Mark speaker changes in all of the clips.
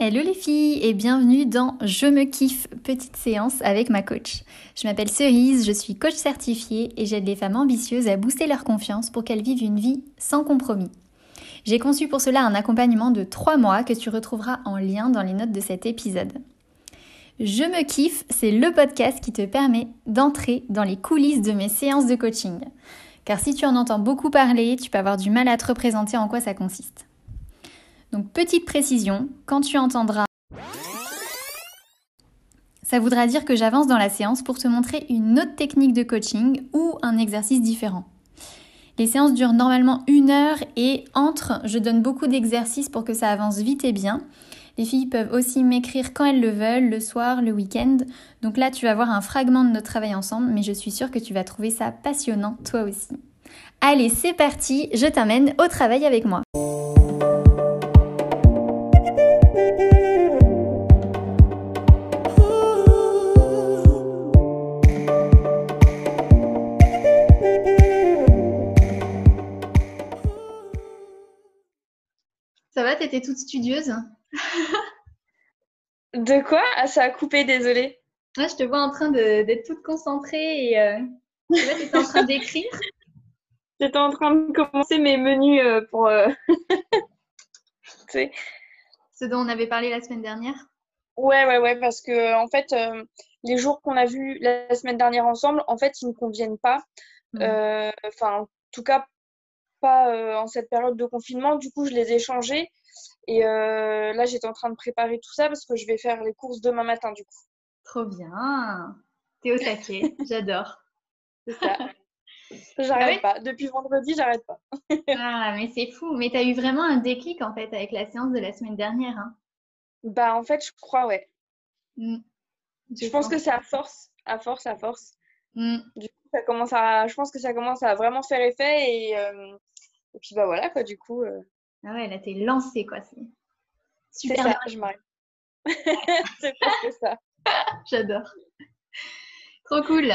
Speaker 1: Hello les filles et bienvenue dans Je me kiffe, petite séance avec ma coach. Je m'appelle Cerise, je suis coach certifiée et j'aide les femmes ambitieuses à booster leur confiance pour qu'elles vivent une vie sans compromis. J'ai conçu pour cela un accompagnement de 3 mois que tu retrouveras en lien dans les notes de cet épisode. Je me kiffe, c'est le podcast qui te permet d'entrer dans les coulisses de mes séances de coaching. Car si tu en entends beaucoup parler, tu peux avoir du mal à te représenter en quoi ça consiste. Donc petite précision, quand tu entendras ça voudra dire que j'avance dans la séance pour te montrer une autre technique de coaching ou un exercice différent. Les séances durent normalement une heure et entre, je donne beaucoup d'exercices pour que ça avance vite et bien. Les filles peuvent aussi m'écrire quand elles le veulent, le soir, le week-end. Donc là, tu vas voir un fragment de notre travail ensemble, mais je suis sûre que tu vas trouver ça passionnant toi aussi. Allez, c'est parti, je t'amène au travail avec moi. T'étais toute studieuse
Speaker 2: De quoi? Ah, ça a coupé, désolée.
Speaker 1: Ouais, je te vois en train d'être toute concentrée et euh, tu étais en train d'écrire.
Speaker 2: J'étais en train de commencer mes menus euh, pour. Euh...
Speaker 1: Ce dont on avait parlé la semaine dernière
Speaker 2: Ouais, ouais, ouais, parce que en fait, euh, les jours qu'on a vus la semaine dernière ensemble, en fait, ils ne conviennent pas. Mmh. Euh, enfin, en tout cas, pas euh, en cette période de confinement. Du coup, je les ai changés. Et euh, là, j'étais en train de préparer tout ça parce que je vais faire les courses demain matin, du coup.
Speaker 1: Trop bien. T'es au taquet. J'adore.
Speaker 2: C'est ça. J'arrête ah pas. Depuis vendredi, j'arrête pas.
Speaker 1: ah, mais c'est fou. Mais tu as eu vraiment un déclic en fait avec la séance de la semaine dernière. Hein?
Speaker 2: Bah, en fait, je crois, ouais. Mmh. Je, je pense que c'est à force, à force, à force. Mmh. Du coup, ça commence à, je pense que ça commence à vraiment faire effet et, euh, et puis bah voilà quoi, du coup. Euh...
Speaker 1: Ah ouais, là t'es lancée quoi.
Speaker 2: C'est super. Ça, je m'arrête. c'est presque ça.
Speaker 1: J'adore. Trop cool.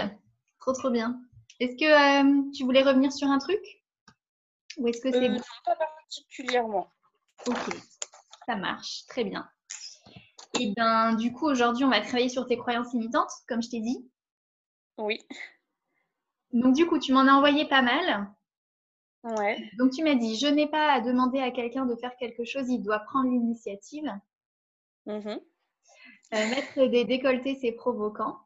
Speaker 1: Trop trop bien. Est-ce que euh, tu voulais revenir sur un truc? Ou est-ce que c'est
Speaker 2: euh, Pas particulièrement.
Speaker 1: Ok, ça marche. Très bien. Et ben du coup, aujourd'hui, on va travailler sur tes croyances limitantes, comme je t'ai dit.
Speaker 2: Oui.
Speaker 1: Donc du coup, tu m'en as envoyé pas mal.
Speaker 2: Ouais.
Speaker 1: Donc tu m'as dit, je n'ai pas à demander à quelqu'un de faire quelque chose, il doit prendre l'initiative.
Speaker 2: Mmh.
Speaker 1: Euh, mettre des décolletés, c'est provoquant.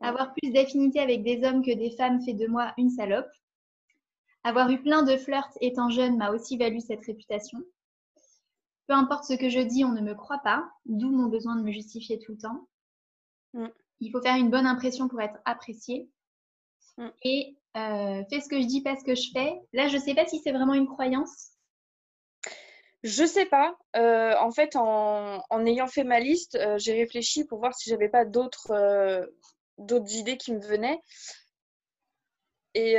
Speaker 1: Avoir plus d'affinité avec des hommes que des femmes fait de moi une salope. Avoir eu plein de flirts étant jeune m'a aussi valu cette réputation. Peu importe ce que je dis, on ne me croit pas, d'où mon besoin de me justifier tout le temps.
Speaker 2: Mmh.
Speaker 1: Il faut faire une bonne impression pour être apprécié.
Speaker 2: Mmh.
Speaker 1: Et euh, fais ce que je dis, pas ce que je fais. Là, je ne sais pas si c'est vraiment une croyance.
Speaker 2: Je sais pas. Euh, en fait, en, en, ayant fait ma liste, euh, j'ai réfléchi pour voir si j'avais pas d'autres d'autres idées qui me venaient. Et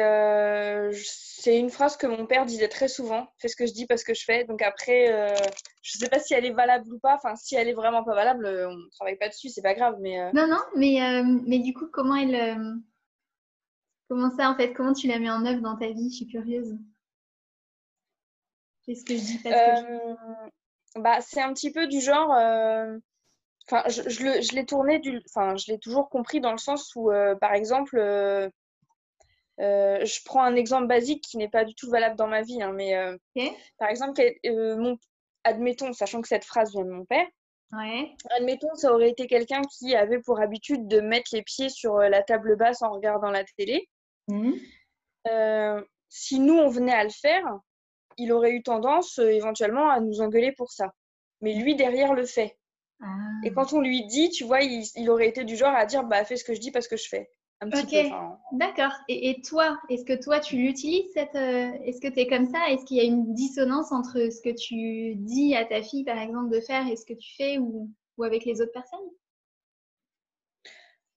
Speaker 2: c'est une phrase que mon père disait très souvent fais ce que je dis parce que je fais. Donc après, je sais pas si elle est valable ou pas. Enfin, si elle est vraiment pas valable, on ne travaille pas dessus, c'est pas grave. Mais.
Speaker 1: Non, non, mais, mais du coup, comment elle. Comment ça en fait Comment tu la mets en œuvre dans ta vie? Je suis curieuse. Fais ce que je dis? Que.
Speaker 2: Euh, bah, c'est un petit peu du genre. euh, Enfin, je, je le- je l'ai tourné du. Enfin, je l'ai toujours compris dans le sens où, euh, par exemple. je prends un exemple basique qui n'est pas du tout valable dans ma vie, hein, mais par exemple, mon, admettons, sachant que cette phrase vient de mon père,
Speaker 1: Ouais.
Speaker 2: admettons, ça aurait été quelqu'un qui avait pour habitude de mettre les pieds sur la table basse en regardant la télé.
Speaker 1: Mhm.
Speaker 2: Euh, si nous, on venait à le faire, il aurait eu tendance euh, éventuellement à nous engueuler pour ça. Mais lui, derrière, le fait.
Speaker 1: Ah.
Speaker 2: Et quand on lui dit, tu vois, il, il aurait été du genre à dire, bah, fais ce que je dis parce que je fais. Un petit
Speaker 1: Ok.
Speaker 2: peu. enfin,
Speaker 1: D'accord. Et, et toi, est-ce que toi, tu l'utilises cette, euh, Est-ce que tu es comme ça? Est-ce qu'il y a une dissonance entre ce que tu dis à ta fille, par exemple, de faire et ce que tu fais ou, ou avec les autres personnes?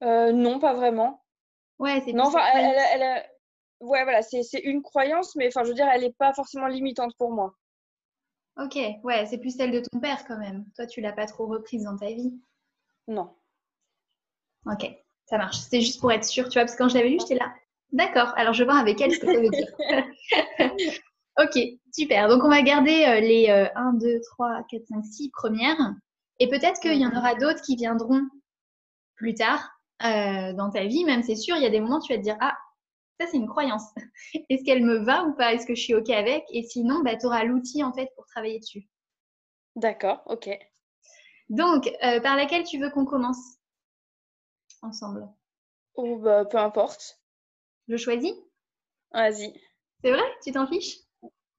Speaker 2: Euh, non, pas vraiment.
Speaker 1: Ouais, c'est
Speaker 2: Non, enfin, elle, elle, elle- ouais, voilà, c'est c'est une croyance, mais enfin, je veux dire, elle n'est pas forcément limitante pour moi.
Speaker 1: Ok, ouais, c'est plus celle de ton père quand même. Toi, tu l'as pas trop reprise dans ta vie.
Speaker 2: Non.
Speaker 1: Ok, ça marche. C'était juste pour être sûre, tu vois, parce que quand je l'avais lu, j'étais là. D'accord, alors je vais voir avec elle ce que ça veut dire. Ok, super. Donc, on va garder euh, les 1, 2, 3, 4, 5, 6 premières. Et peut-être qu'il y en aura d'autres qui viendront plus tard euh, dans ta vie, même c'est sûr, il y a des moments où tu vas te dire Ah, ça c'est une croyance. Est-ce qu'elle me va ou pas? Est-ce que je suis OK avec? Et sinon, bah, tu auras l'outil en fait pour travailler dessus.
Speaker 2: D'accord, OK.
Speaker 1: Donc, euh, par laquelle tu veux qu'on commence ensemble?
Speaker 2: Ou bah, peu importe.
Speaker 1: Je choisis?
Speaker 2: Vas-y.
Speaker 1: C'est vrai? Tu t'en fiches?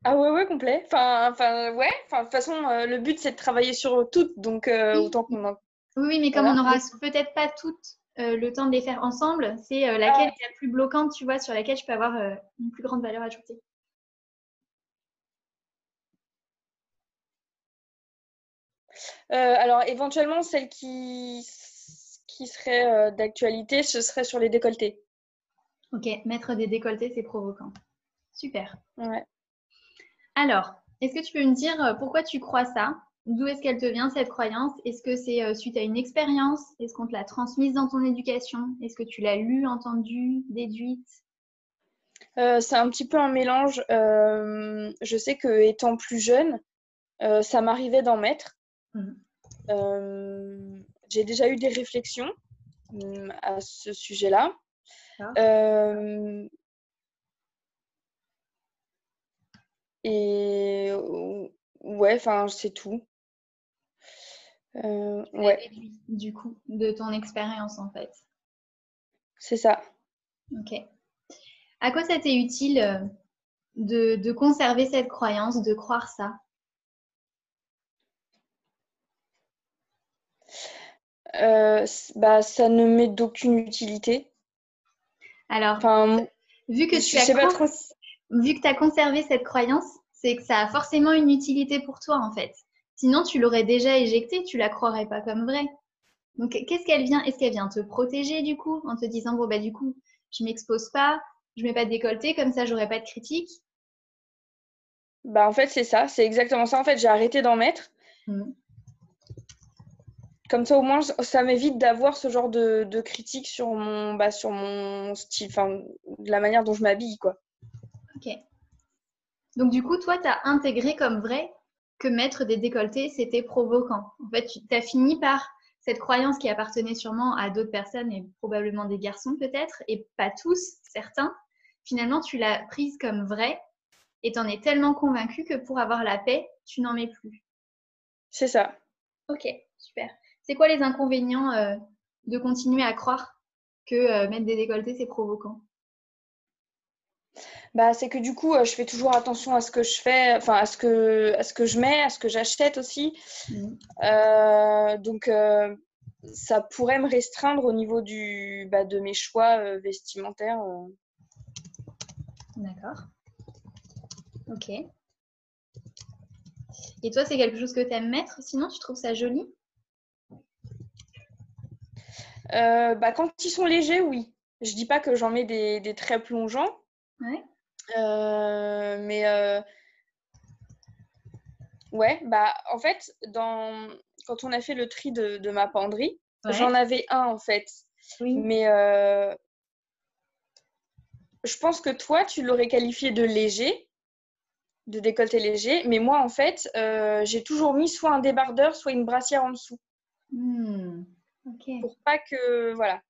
Speaker 2: Ah ouais, ouais, complet. Enfin, enfin ouais. Enfin, de toute façon, euh, le but, c'est de travailler sur toutes. Donc, autant qu'on en...
Speaker 1: Oui, mais comme on n'aura peut-être pas toutes euh, le temps de les faire ensemble, c'est euh, laquelle est la plus bloquante, tu vois, sur laquelle je peux avoir euh, une plus grande valeur ajoutée.
Speaker 2: alors, éventuellement, celle qui, qui serait d'actualité, ce serait sur les décolletés.
Speaker 1: Ok, mettre des décolletés, c'est provoquant. Super.
Speaker 2: Ouais.
Speaker 1: Alors, est-ce que tu peux me dire pourquoi tu crois ça? D'où est-ce qu'elle te vient cette croyance? Est-ce que c'est euh, suite à une expérience? Est-ce qu'on te l'a transmise dans ton éducation? Est-ce que tu l'as lu, entendu, déduite?
Speaker 2: Euh, C'est un petit peu un mélange. Euh, je sais que étant plus jeune, ça m'arrivait d'en mettre. Mmh. J'ai déjà eu des réflexions mmh, à ce sujet-là. et ouais, enfin, c'est tout. Euh, ouais.
Speaker 1: Du coup, de ton expérience en fait.
Speaker 2: C'est ça.
Speaker 1: Ok. À quoi ça t'est utile euh, de, conserver cette croyance, de croire ça?
Speaker 2: Euh, bah, Ça ne m'est d'aucune utilité.
Speaker 1: Alors, enfin, vu que tu as, vu que tu as conservé cette croyance, c'est que ça a forcément une utilité pour toi en fait. Sinon, tu l'aurais déjà éjectée, tu la croirais pas comme vraie. Donc, qu'est-ce qu'elle vient Est-ce qu'elle vient te protéger du coup en te disant bon bah du coup, je m'expose pas, je mets pas de décolleté, comme ça j'aurai pas de critique?
Speaker 2: Bah en fait c'est ça, c'est exactement ça. En fait, j'ai arrêté d'en mettre. Mmh. Comme ça au moins ça m'évite d'avoir ce genre de, de critique sur mon bah, sur mon style, enfin la manière dont je m'habille quoi.
Speaker 1: Ok. Donc du coup, toi, tu as intégré comme vrai que mettre des décolletés, c'était provoquant. En fait, tu as fini par cette croyance qui appartenait sûrement à d'autres personnes et probablement des garçons peut-être, et pas tous, certains. Finalement, tu l'as prise comme vraie et t'en es tellement convaincu que pour avoir la paix, tu n'en mets plus.
Speaker 2: C'est ça.
Speaker 1: Ok, super. C'est quoi les inconvénients euh, de continuer à croire que euh, mettre des décolletés, c'est provoquant?
Speaker 2: Bah, c'est que du coup, euh, je fais toujours attention à ce que je fais, enfin à ce que, à ce que je mets, à ce que j'achète aussi. Mmh. Euh, donc, euh, ça pourrait me restreindre au niveau du, bah, de mes choix vestimentaires.
Speaker 1: D'accord. Ok. Et toi, c'est quelque chose que tu aimes mettre? Sinon, tu trouves ça joli?
Speaker 2: Bah, Quand ils sont légers, oui. Je dis pas que j'en mets des, des très plongeants.
Speaker 1: Ouais.
Speaker 2: Euh, mais euh, ouais, bah en fait, dans... quand on a fait le tri de, ma penderie, j'en avais un en fait. Mais euh, je pense que toi, tu l'aurais qualifié de léger, de décolleté léger. Mais moi, en fait, j'ai toujours mis soit un débardeur, soit une brassière en dessous.
Speaker 1: Hmm,
Speaker 2: Pour pas que, voilà.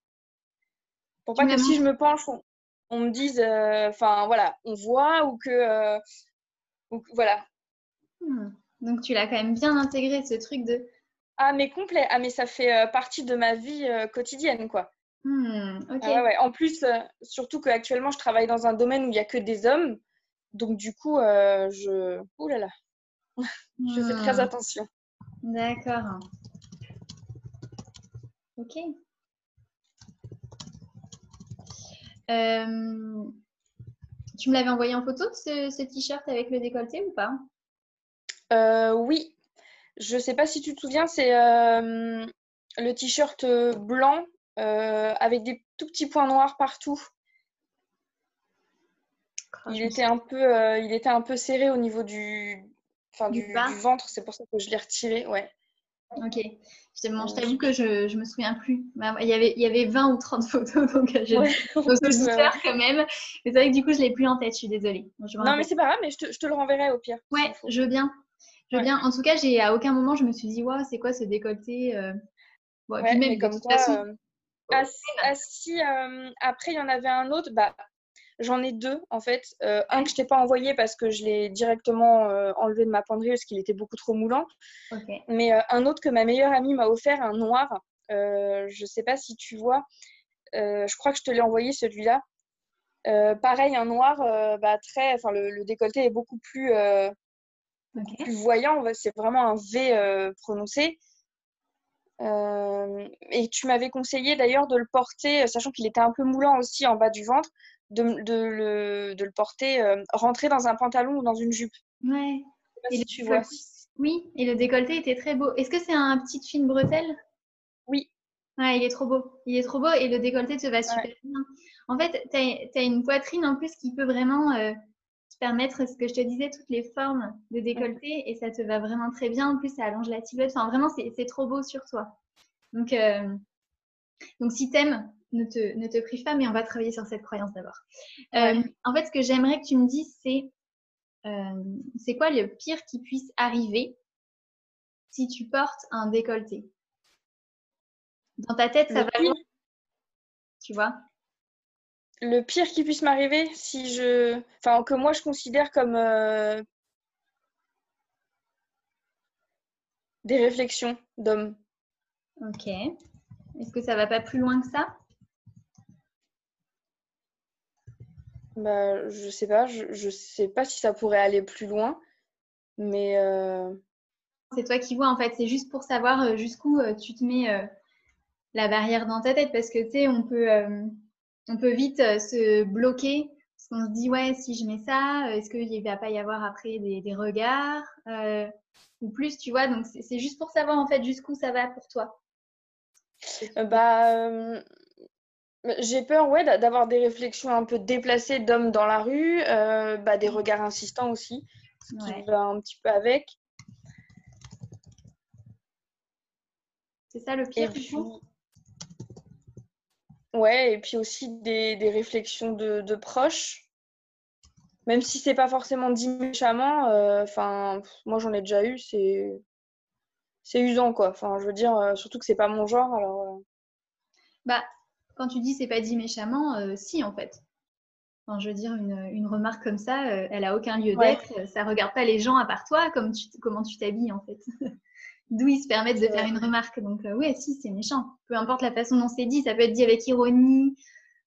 Speaker 2: Pour pas que si je me penche, on me dise, euh, enfin voilà, on voit ou que, euh, voilà.
Speaker 1: Hmm. Donc tu l'as quand même bien intégré ce truc de.
Speaker 2: Ah mais complet, ah mais ça fait euh, partie de ma vie quotidienne quoi.
Speaker 1: Hmm,
Speaker 2: ah En plus, surtout qu'actuellement je travaille dans un domaine où il n'y a que des hommes, donc du coup je, ouh là là, je fais très hmm. attention.
Speaker 1: D'accord. Ok. Euh, tu me l'avais envoyé en photo, ce, t-shirt avec le décolleté ou pas?
Speaker 2: Euh, Oui. Je ne sais pas si tu te souviens, c'est euh, le t-shirt blanc avec des tout petits points noirs partout. Il, était un peu, il était un peu serré au niveau du, enfin, du, ventre, c'est pour ça que je l'ai retiré. Ouais.
Speaker 1: Ok. Je t'avoue que je, je me souviens plus. Bah, il y, avait, il y avait 20 ou 30 photos, donc je ouais, me quand même. Mais c'est vrai que du coup, je ne l'ai plus en tête, je suis désolée.
Speaker 2: non, mais c'est pas grave, mais je te, je te, le renverrai au pire.
Speaker 1: Ouais, je veux bien. Je veux bien. En tout cas, j'ai à aucun moment, je me suis dit, waouh, c'est quoi ce décolleté euh...
Speaker 2: bon, ouais, même, comme quoi, façon... euh... ah, ah, si, euh, après, il y en avait un autre, bah, J'en ai deux en fait. Euh, un que je t'ai pas envoyé parce que je l'ai directement euh, enlevé de ma penderie parce qu'il était beaucoup trop moulant. Mais euh, un autre que ma meilleure amie m'a offert, un noir. je sais pas si tu vois. je crois que je te l'ai envoyé celui-là. pareil, un noir, bah, très, enfin le, décolleté est beaucoup plus, plus voyant. C'est vraiment un V prononcé. et tu m'avais conseillé d'ailleurs de le porter, sachant qu'il était un peu moulant aussi en bas du ventre, de, le, de le, porter euh, rentrer dans un pantalon ou dans une jupe.
Speaker 1: Ouais. Et tu vois. Oui, et le décolleté était très beau. Est-ce que c'est un petit fine bretelle?
Speaker 2: Oui.
Speaker 1: Ouais, il est trop beau. Il est trop beau et le décolleté te va super bien. En fait, tu as, une poitrine en plus qui peut vraiment euh, te permettre, ce que je te disais, toutes les formes de décolleté et ça te va vraiment très bien. En plus, ça allonge la silhouette. Enfin, vraiment, c'est trop beau sur toi. Donc, euh, donc si t'aimes ne te, ne te prive pas, mais on va travailler sur cette croyance d'abord. Euh, en fait, ce que j'aimerais que tu me dises, c'est euh, c'est quoi le pire qui puisse arriver si tu portes un décolleté? Dans ta tête, ça va bien Tu vois?
Speaker 2: Le pire qui puisse m'arriver, si je. Enfin, que moi je considère comme. Euh, des réflexions d'hommes.
Speaker 1: Ok. Est-ce que ça va pas plus loin que ça?
Speaker 2: Bah, je sais pas, je, je sais pas si ça pourrait aller plus loin, mais. Euh,
Speaker 1: c'est toi qui vois en fait, c'est juste pour savoir euh, jusqu'où euh, tu te mets la barrière dans ta tête parce que tu sais, on peut, on peut vite se bloquer parce qu'on se dit, ouais, si je mets ça, est-ce qu'il ne va pas y avoir après des, des regards ou plus, tu vois, donc c'est juste pour savoir en fait jusqu'où ça va pour toi.
Speaker 2: Bah j'ai peur, ouais, d'avoir des réflexions un peu déplacées d'hommes dans la rue, euh, bah, des regards insistants aussi, ce qui va un petit peu avec.
Speaker 1: C'est ça le pire,
Speaker 2: Ouais, et puis aussi des, réflexions de, proches. Même si c'est pas forcément dit méchamment, euh, enfin, moi j'en ai déjà eu, c'est c'est usant quoi. Enfin, je veux dire, euh, surtout que c'est pas mon genre, alors.
Speaker 1: Bah, quand tu dis c'est pas dit méchamment, euh, si en fait. Enfin, je veux dire, une, remarque comme ça, euh, elle a aucun lieu d'être. Ça regarde pas les gens à part toi, comme tu, comment tu t'habilles en fait. D'où ils se permettent de faire une remarque. Donc euh, oui, si, c'est méchant. Peu importe la façon dont c'est dit, ça peut être dit avec ironie,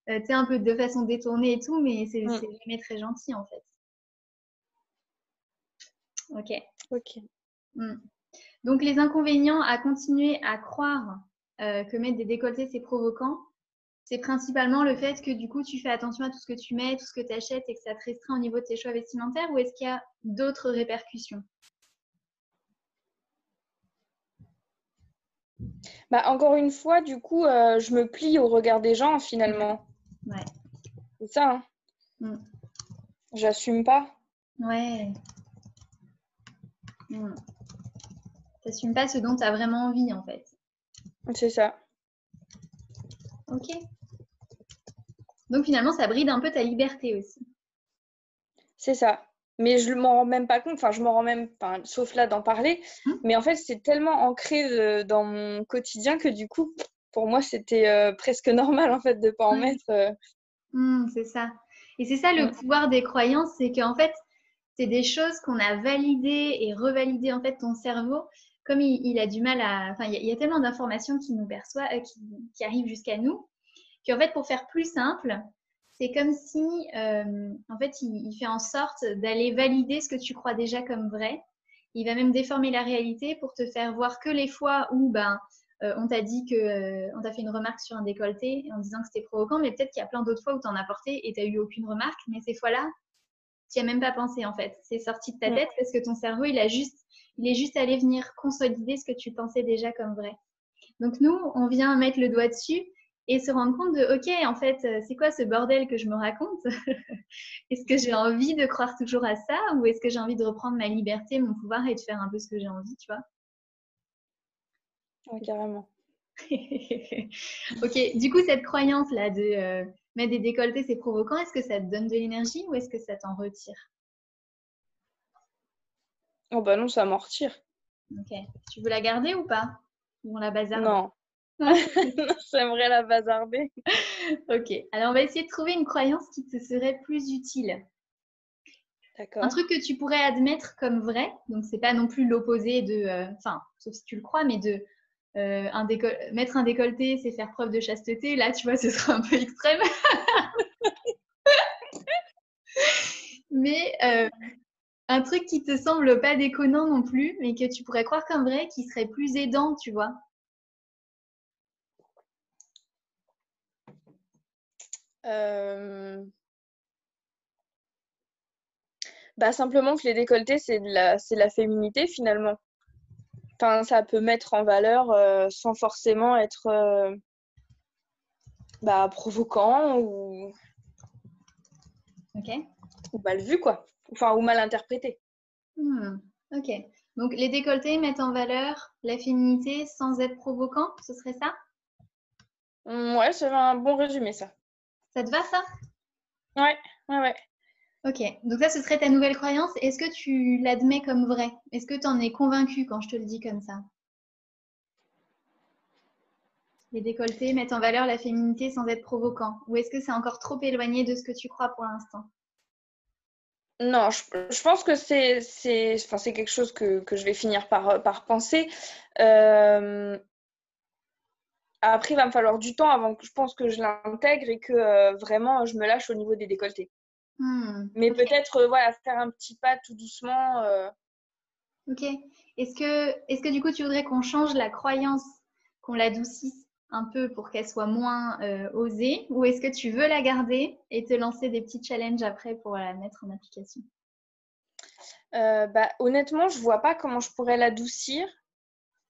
Speaker 1: tu sais, un peu de façon détournée et tout, mais c'est mm. jamais très gentil en fait. Ok.
Speaker 2: Ok.
Speaker 1: Mm. Donc les inconvénients à continuer à croire que mettre des décolletés c'est provoquant, c'est principalement le fait que du coup tu fais attention à tout ce que tu mets, tout ce que tu achètes et que ça te restreint au niveau de tes choix vestimentaires ou est-ce qu'il y a d'autres répercussions?
Speaker 2: Bah, Encore une fois, du coup, euh, je me plie au regard des gens finalement.
Speaker 1: Ouais.
Speaker 2: C'est ça. Hein mm. J'assume pas.
Speaker 1: Ouais. Mm. T'assumes pas ce dont tu as vraiment envie en fait.
Speaker 2: C'est ça.
Speaker 1: Ok. Donc finalement, ça bride un peu ta liberté aussi.
Speaker 2: C'est ça. Mais je ne m'en rends même pas compte, enfin je m'en rends même, pas, sauf là d'en parler, hum. mais en fait c'est tellement ancré euh, dans mon quotidien que du coup, pour moi c'était euh, presque normal en fait de ne pas en mettre. Euh.
Speaker 1: Hum, c'est ça. Et c'est ça le pouvoir des croyances, c'est qu'en fait c'est des choses qu'on a validées et revalidées en fait ton cerveau. Comme il, a du mal à, enfin il y, a tellement d'informations qui nous perçoit, qui, qui arrivent jusqu'à nous, en fait, pour faire plus simple, c'est comme si, euh, en fait, il, fait en sorte d'aller valider ce que tu crois déjà comme vrai. Il va même déformer la réalité pour te faire voir que les fois où, ben, euh, on t'a dit que, euh, on t'a fait une remarque sur un décolleté en disant que c'était provoquant, mais peut-être qu'il y a plein d'autres fois où tu en as porté et tu n'as eu aucune remarque, mais ces fois-là, tu n'y as même pas pensé en fait. C'est sorti de ta tête parce que ton cerveau, il a juste, il est juste allé venir consolider ce que tu pensais déjà comme vrai. Donc nous, on vient mettre le doigt dessus et se rendre compte de, OK, en fait, euh, c'est quoi ce bordel que je me raconte? Est-ce que j'ai envie de croire toujours à ça ou est-ce que j'ai envie de reprendre ma liberté, mon pouvoir et de faire un peu ce que j'ai envie, tu vois?
Speaker 2: Ouais, carrément.
Speaker 1: ok, du coup, cette croyance-là de euh, mettre des décolletés, c'est provoquant, est-ce que ça te donne de l'énergie ou est-ce que ça t'en retire?
Speaker 2: Oh bah non, ça m'en retire.
Speaker 1: Ok. Tu veux la garder ou pas? Ou on la bazarde?
Speaker 2: Non. J'aimerais la bazarder.
Speaker 1: ok. Alors, on va essayer de trouver une croyance qui te serait plus utile.
Speaker 2: D'accord.
Speaker 1: Un truc que tu pourrais admettre comme vrai, donc c'est pas non plus l'opposé de, euh, enfin, sauf si tu le crois, mais de euh, un mettre un décolleté, c'est faire preuve de chasteté. Là, tu vois, ce sera un peu extrême. mais euh, un truc qui te semble pas déconnant non plus, mais que tu pourrais croire comme vrai, qui serait plus aidant, tu vois.
Speaker 2: Euh, bah, simplement que les décolletés, c'est de la, c'est la féminité finalement. Enfin, ça peut mettre en valeur euh, sans forcément être euh, bah, provoquant ou... Ou mal vu, quoi. Enfin, ou mal interprété.
Speaker 1: Hmm, ok. Donc, les décolletés mettent en valeur la féminité sans être provoquant, ce serait ça?
Speaker 2: Ouais, c'est un bon résumé, ça.
Speaker 1: Ça te va, ça?
Speaker 2: Ouais, ouais, ouais.
Speaker 1: Ok, donc ça, ce serait ta nouvelle croyance. Est-ce que tu l'admets comme vrai? Est-ce que tu en es convaincu quand je te le dis comme ça? Les décolletés mettent en valeur la féminité sans être provoquant Ou est-ce que c'est encore trop éloigné de ce que tu crois pour l'instant?
Speaker 2: Non, je, pense que c'est enfin, quelque chose que, que, je vais finir par, par penser. Euh, après, il va me falloir du temps avant que je pense que je l'intègre et que euh, vraiment je me lâche au niveau des décolletés. Hmm, Mais peut-être euh, voilà, faire un petit pas tout doucement. Euh.
Speaker 1: Ok. Est-ce que, est que du coup tu voudrais qu'on change la croyance, qu'on l'adoucisse un peu pour qu'elle soit moins osée? Ou est-ce que tu veux la garder et te lancer des petits challenges après pour la mettre en application?
Speaker 2: Bah, Honnêtement, je vois pas comment je pourrais l'adoucir.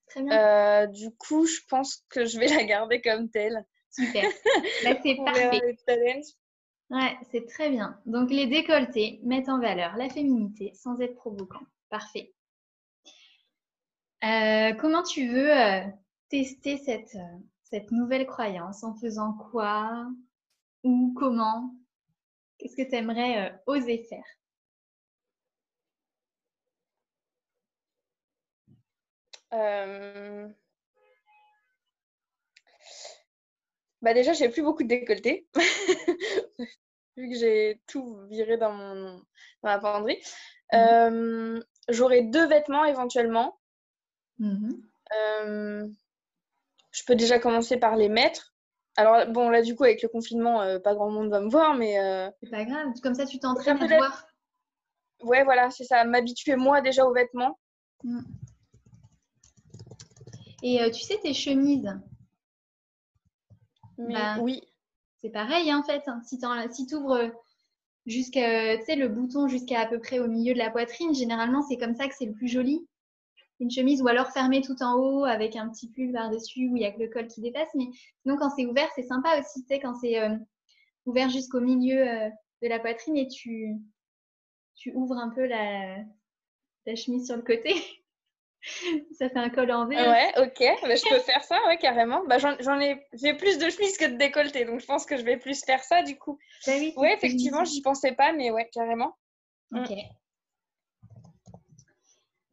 Speaker 1: Très bien.
Speaker 2: du coup, je pense que je vais la garder comme telle.
Speaker 1: Super. Bah, c'est parfait. Ouais, c'est très bien. Donc les décolletés mettent en valeur la féminité sans être provoquant. Parfait. Euh, comment tu veux euh, tester cette, euh, cette nouvelle croyance? En faisant quoi? Ou comment? Qu'est-ce que tu aimerais oser faire?
Speaker 2: Bah déjà, j'ai plus beaucoup de décolleté. vu que j'ai tout viré dans, mon, dans ma penderie. Mhm. Euh, j'aurai deux vêtements éventuellement. Mhm. Euh, je peux déjà commencer par les mettre. Alors, bon, là, du coup, avec le confinement, euh, pas grand monde va me voir, mais.
Speaker 1: C'est pas grave, comme ça, tu t'entraînes à voir.
Speaker 2: Ouais, voilà, c'est ça. M'habituer moi déjà aux vêtements. Mm.
Speaker 1: Et tu sais, tes chemises.
Speaker 2: Bah, oui
Speaker 1: c'est pareil hein, en fait. Hein. Si tu ouvres jusqu'à, le bouton jusqu'à à peu près au milieu de la poitrine, généralement c'est comme ça que c'est le plus joli. Une chemise ou alors fermée tout en haut avec un petit pull par-dessus où il y a que le col qui dépasse. Mais sinon quand c'est ouvert, c'est sympa aussi, tu sais, quand c'est euh, ouvert jusqu'au milieu euh, de la poitrine et tu, tu ouvres un peu la, la chemise sur le côté. ça fait un col en V.
Speaker 2: Ouais, ok. Bah, je peux faire ça, ouais, carrément. Bah, j'en ai, j'ai plus de chemises que de décolleté, donc je pense que je vais plus faire ça du coup.
Speaker 1: Bah oui,
Speaker 2: ouais, effectivement, j'y pensais pas, mais ouais, carrément.
Speaker 1: Mm. Ok.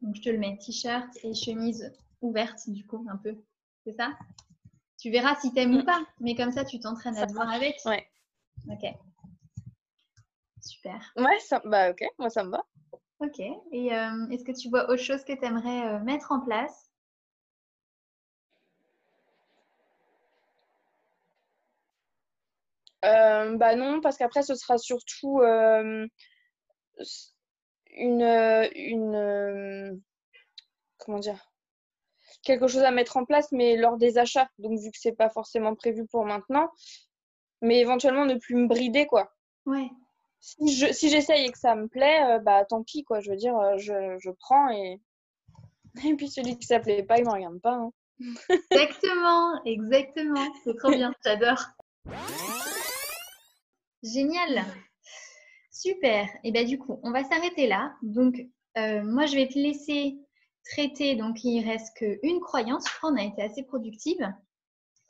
Speaker 1: Donc je te le mets, t-shirt et chemise ouverte du coup, un peu. C'est ça? Tu verras si t'aimes ou mm. pas, mais comme ça, tu t'entraînes à te voir avec.
Speaker 2: Ouais.
Speaker 1: Ok. Super.
Speaker 2: Ouais, ça, bah ok, moi ça me va.
Speaker 1: Ok. Et euh, est-ce que tu vois autre chose que tu aimerais euh, mettre en place?
Speaker 2: Euh, Bah non, parce qu'après, ce sera surtout une, une comment dire? Quelque chose à mettre en place, mais lors des achats. Donc, vu que c'est pas forcément prévu pour maintenant, mais éventuellement ne plus me brider, quoi.
Speaker 1: Ouais
Speaker 2: si j'essaye et que ça me plaît, euh, bah tant pis quoi. Je veux dire, euh, je, je prends et et puis celui qui s'appelait pas, il me regarde pas. Hein.
Speaker 1: Exactement, exactement. C'est trop bien, j'adore. Génial. Super. Et bien du coup, on va s'arrêter là. Donc, euh, moi, je vais te laisser traité, donc il reste qu'une croyance. Je crois qu'on a été assez productive.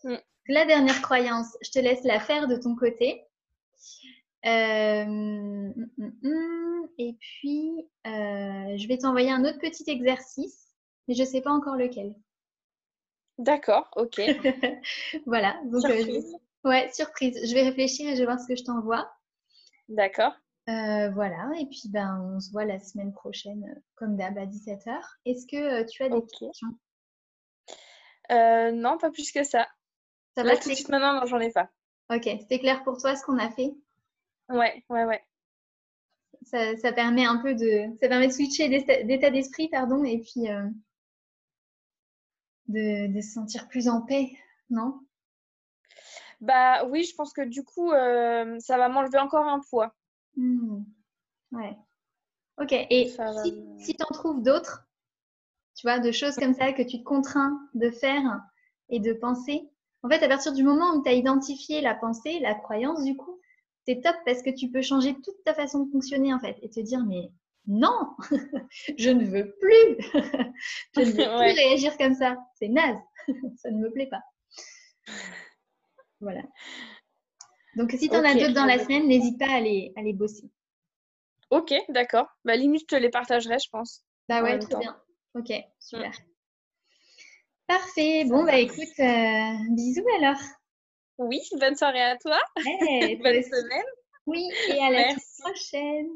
Speaker 2: Mm.
Speaker 1: La dernière croyance, je te laisse la faire de ton côté. Euh, mm, mm, mm. et puis, euh, je vais t'envoyer un autre petit exercice, mais je ne sais pas encore lequel.
Speaker 2: D'accord, ok.
Speaker 1: voilà. Donc, euh, surprise. ouais, surprise. Je vais réfléchir et je vais voir ce que je t'envoie.
Speaker 2: D'accord.
Speaker 1: voilà, et puis ben, on se voit la semaine prochaine, comme d'hab, à 17h. Est-ce que tu as des questions?
Speaker 2: Non, pas plus que ça. Ça va tout de suite maintenant, j'en ai pas.
Speaker 1: Ok, c'était clair pour toi ce qu'on a fait?
Speaker 2: Ouais, ouais, ouais.
Speaker 1: Ça, permet un peu de, ça permet de switcher d'état d'esprit, pardon, et puis euh, de, se sentir plus en paix, non?
Speaker 2: Bah oui, je pense que du coup, euh, ça va m'enlever encore un poids.
Speaker 1: Mmh. Ouais. Ok, et si, si tu en trouves d'autres, tu vois, de choses comme ça que tu te contrains de faire et de penser, en fait, à partir du moment où tu as identifié la pensée, la croyance, du coup, c'est top parce que tu peux changer toute ta façon de fonctionner en fait et te dire mais non, je ne veux plus, je ne veux plus réagir comme ça, c'est naze, ça ne me plaît pas. Voilà. Donc si tu en as d'autres dans la semaine, n'hésite pas à les, à les bosser.
Speaker 2: Ok, d'accord. Bah, limite, je te les partagerai, je pense.
Speaker 1: Bah ouais, très bien. Ok, super. Parfait. Bon, bah écoute, euh, bisous alors.
Speaker 2: Oui, bonne soirée à toi. bonne semaine.
Speaker 1: Oui, et à la prochaine.